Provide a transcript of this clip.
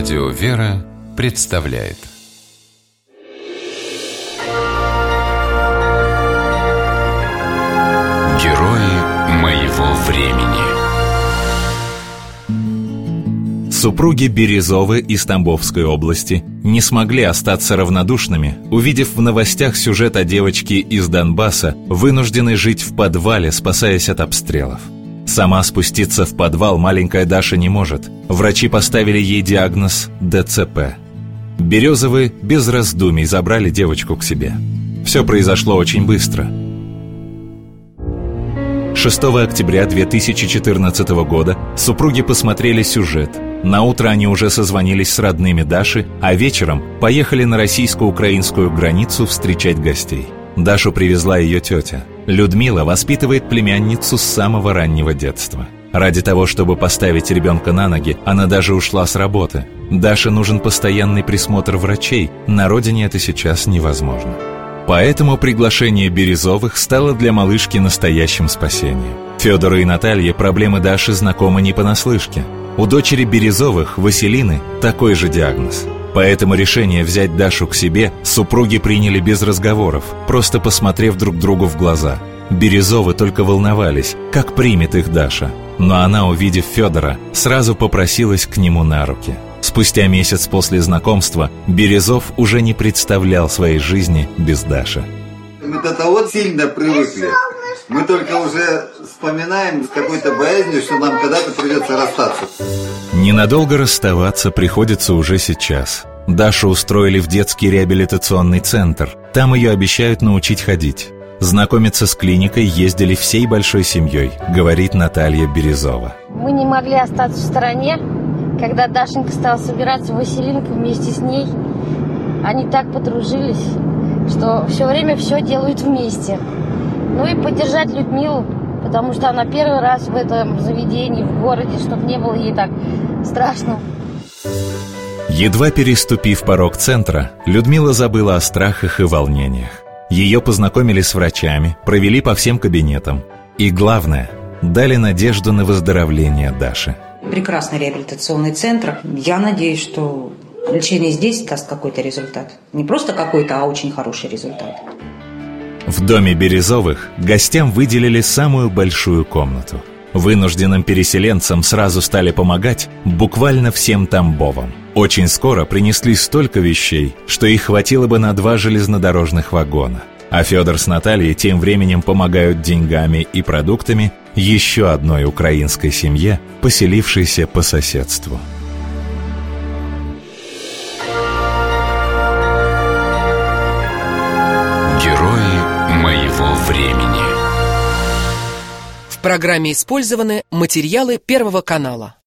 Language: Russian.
Радио «Вера» представляет. Герои моего времени. Супруги Березовы из Тамбовской области не смогли остаться равнодушными, увидев в новостях сюжет о девочке из Донбасса, вынужденной жить в подвале, спасаясь от обстрелов – Сама спуститься в подвал маленькая Даша не может. Врачи поставили ей диагноз ДЦП. Березовы без раздумий забрали девочку к себе. Все произошло очень быстро. 6 октября 2014 года супруги посмотрели сюжет. На утро они уже созвонились с родными Даши, а вечером поехали на российско-украинскую границу встречать гостей. Дашу привезла ее тетя – Людмила воспитывает племянницу с самого раннего детства. Ради того, чтобы поставить ребенка на ноги, она даже ушла с работы. Даше нужен постоянный присмотр врачей, на родине это сейчас невозможно. Поэтому приглашение Березовых стало для малышки настоящим спасением. Федору и Наталье проблемы Даши знакомы не понаслышке. У дочери Березовых, Василины, такой же диагноз – Поэтому решение взять Дашу к себе супруги приняли без разговоров, просто посмотрев друг другу в глаза. Березовы только волновались, как примет их Даша. Но она, увидев Федора, сразу попросилась к нему на руки. Спустя месяц после знакомства Березов уже не представлял своей жизни без Даши. Мы до того сильно привыкли, мы только уже вспоминаем с какой-то боязнью, что нам когда-то придется расстаться. Ненадолго расставаться приходится уже сейчас. Дашу устроили в детский реабилитационный центр. Там ее обещают научить ходить. Знакомиться с клиникой ездили всей большой семьей, говорит Наталья Березова. Мы не могли остаться в стороне, когда Дашенька стала собираться в Василинку вместе с ней. Они так подружились, что все время все делают вместе. Ну и поддержать Людмилу, потому что она первый раз в этом заведении, в городе, чтобы не было ей так страшно. Едва переступив порог центра, Людмила забыла о страхах и волнениях. Ее познакомили с врачами, провели по всем кабинетам. И главное, дали надежду на выздоровление Даши. Прекрасный реабилитационный центр. Я надеюсь, что лечение здесь даст какой-то результат. Не просто какой-то, а очень хороший результат. В доме Березовых гостям выделили самую большую комнату. Вынужденным переселенцам сразу стали помогать буквально всем Тамбовам. Очень скоро принесли столько вещей, что их хватило бы на два железнодорожных вагона. А Федор с Натальей тем временем помогают деньгами и продуктами еще одной украинской семье, поселившейся по соседству. Программе использованы материалы Первого канала.